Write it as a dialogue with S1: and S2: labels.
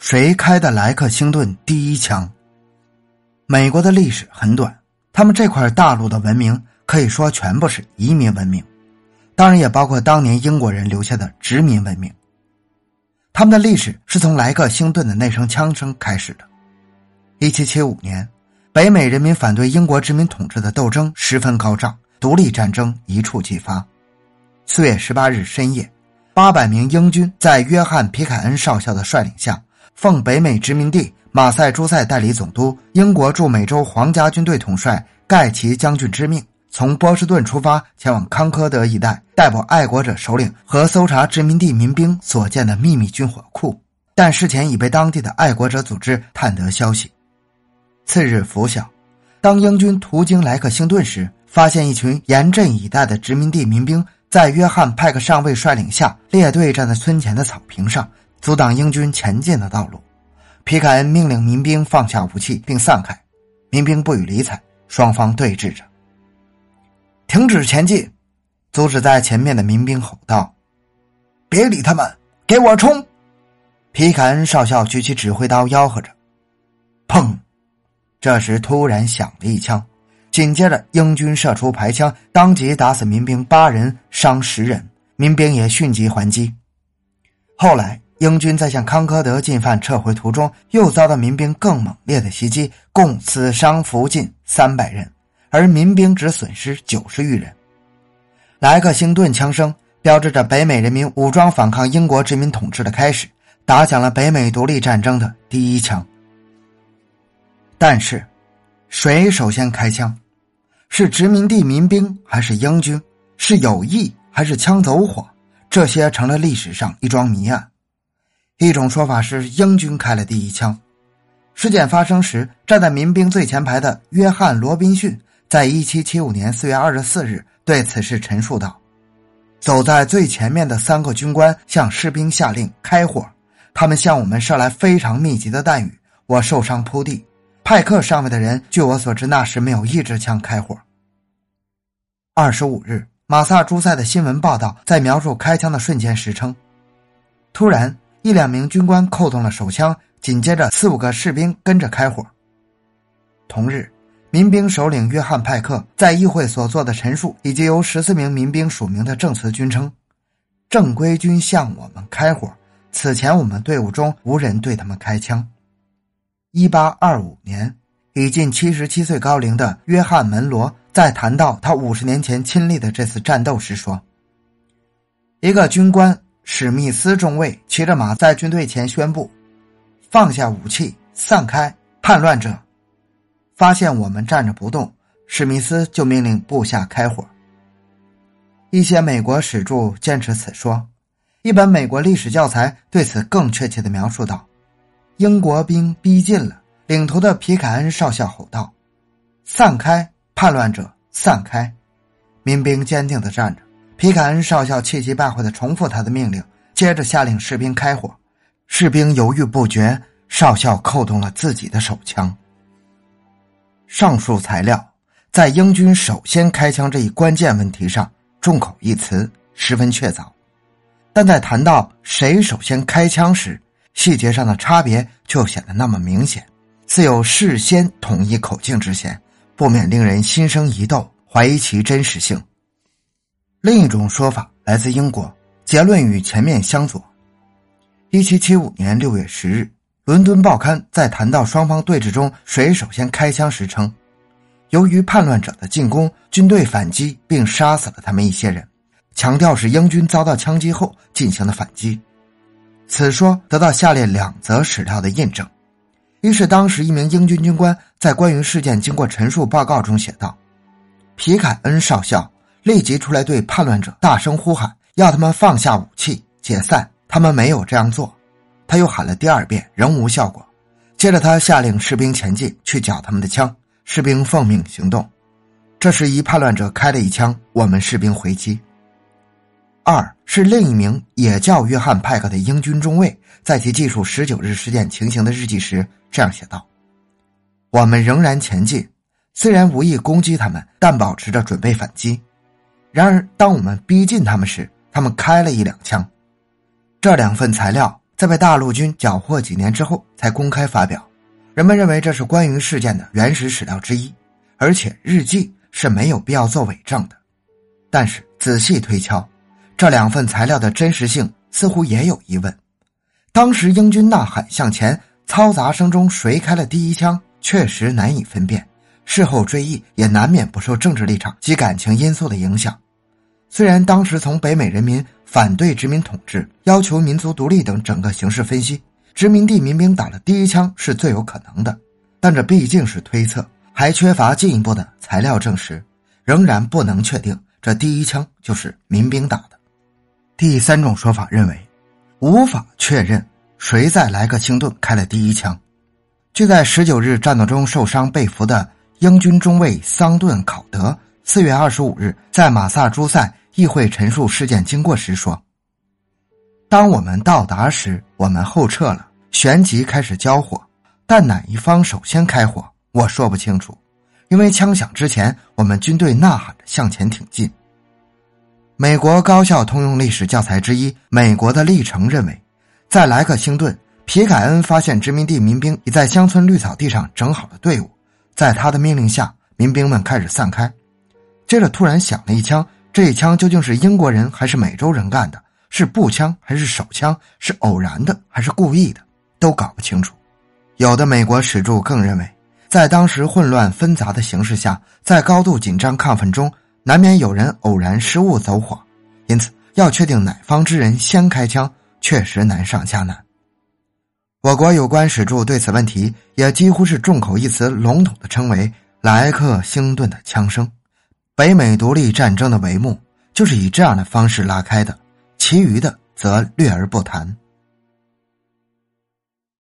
S1: 谁开的莱克星顿第一枪？美国的历史很短，他们这块大陆的文明可以说全部是移民文明，当然也包括当年英国人留下的殖民文明。他们的历史是从莱克星顿的那声枪声开始的。一七七五年，北美人民反对英国殖民统治的斗争十分高涨，独立战争一触即发。四月十八日深夜，八百名英军在约翰·皮凯恩少校的率领下。奉北美殖民地马赛诸塞代理总督、英国驻美洲皇家军队统帅盖奇将军之命，从波士顿出发，前往康科德一带，逮捕爱国者首领和搜查殖民地民兵所建的秘密军火库。但事前已被当地的爱国者组织探得消息。次日拂晓，当英军途经莱克星顿时，发现一群严阵以待的殖民地民兵在约翰·派克上尉率领下列队站在村前的草坪上。阻挡英军前进的道路，皮凯恩命令民兵放下武器并散开，民兵不予理睬，双方对峙着。停止前进！阻止在前面的民兵吼道：“别理他们，给我冲！”皮凯恩少校举起指挥刀吆喝着。砰！这时突然响了一枪，紧接着英军射出排枪，当即打死民兵八人，伤十人，民兵也迅即还击。后来。英军在向康科德进犯撤回途中，又遭到民兵更猛烈的袭击，共死伤俘近三百人，而民兵只损失九十余人。莱克星顿枪声标志着北美人民武装反抗英国殖民统治的开始，打响了北美独立战争的第一枪。但是，谁首先开枪？是殖民地民兵还是英军？是有意还是枪走火？这些成了历史上一桩谜案。一种说法是英军开了第一枪。事件发生时，站在民兵最前排的约翰·罗宾逊，在1775年4月24日对此事陈述道：“走在最前面的三个军官向士兵下令开火，他们向我们射来非常密集的弹雨，我受伤扑地。派克上尉的人，据我所知，那时没有一支枪开火。”二十五日，马萨诸塞的新闻报道在描述开枪的瞬间时称：“突然。”一两名军官扣动了手枪，紧接着四五个士兵跟着开火。同日，民兵首领约翰·派克在议会所做的陈述，以及由十四名民兵署名的证词均称：正规军向我们开火，此前我们队伍中无人对他们开枪。一八二五年，已近七十七岁高龄的约翰·门罗在谈到他五十年前亲历的这次战斗时说：“一个军官。”史密斯中尉骑着马在军队前宣布：“放下武器，散开！叛乱者！”发现我们站着不动，史密斯就命令部下开火。一些美国史著坚持此说，一本美国历史教材对此更确切的描述道：“英国兵逼近了，领头的皮凯恩少校吼道：‘散开！叛乱者，散开！’民兵坚定的站着。”皮卡恩少校气急败坏的重复他的命令，接着下令士兵开火。士兵犹豫不决，少校扣动了自己的手枪。上述材料在英军首先开枪这一关键问题上，众口一词，十分确凿；但在谈到谁首先开枪时，细节上的差别就显得那么明显，似有事先统一口径之嫌，不免令人心生疑窦，怀疑其真实性。另一种说法来自英国，结论与前面相左。一七七五年六月十日，伦敦报刊在谈到双方对峙中谁首先开枪时称，由于叛乱者的进攻，军队反击并杀死了他们一些人，强调是英军遭到枪击后进行的反击。此说得到下列两则史料的印证：一是当时一名英军军官在关于事件经过陈述报告中写道：“皮凯恩少校。”立即出来对叛乱者大声呼喊，要他们放下武器解散。他们没有这样做，他又喊了第二遍，仍无效果。接着他下令士兵前进去缴他们的枪，士兵奉命行动。这时一叛乱者开了一枪，我们士兵回击。二是另一名也叫约翰·派克的英军中尉，在其记述十九日事件情形的日记时这样写道：“我们仍然前进，虽然无意攻击他们，但保持着准备反击。”然而，当我们逼近他们时，他们开了一两枪。这两份材料在被大陆军缴获几年之后才公开发表。人们认为这是关于事件的原始史料之一，而且日记是没有必要做伪证的。但是仔细推敲，这两份材料的真实性似乎也有疑问。当时英军呐喊向前，嘈杂声中谁开了第一枪，确实难以分辨。事后追忆，也难免不受政治立场及感情因素的影响。虽然当时从北美人民反对殖民统治、要求民族独立等整个形势分析，殖民地民兵打了第一枪是最有可能的，但这毕竟是推测，还缺乏进一步的材料证实，仍然不能确定这第一枪就是民兵打的。第三种说法认为，无法确认谁在莱克星顿开了第一枪。据在十九日战斗中受伤被俘的。英军中尉桑顿·考德四月二十五日在马萨诸塞议会陈述事件经过时说：“当我们到达时，我们后撤了，旋即开始交火。但哪一方首先开火，我说不清楚，因为枪响之前，我们军队呐喊着向前挺进。”美国高校通用历史教材之一《美国的历程》认为，在莱克星顿，皮凯恩发现殖民地民兵已在乡村绿草地上整好了队伍。在他的命令下，民兵们开始散开。接着突然响了一枪，这一枪究竟是英国人还是美洲人干的？是步枪还是手枪？是偶然的还是故意的？都搞不清楚。有的美国史著更认为，在当时混乱纷杂的形势下，在高度紧张亢奋中，难免有人偶然失误走火。因此，要确定哪方之人先开枪，确实难上加难。我国有关史著对此问题也几乎是众口一词，笼统的称为莱克星顿的枪声。北美独立战争的帷幕就是以这样的方式拉开的，其余的则略而不谈。